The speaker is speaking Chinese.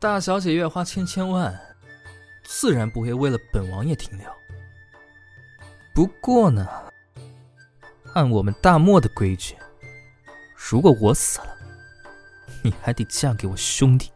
大小姐月花千千万自然不会为了本王爷停留。不过呢按我们大漠的规矩如果我死了你还得嫁给我兄弟。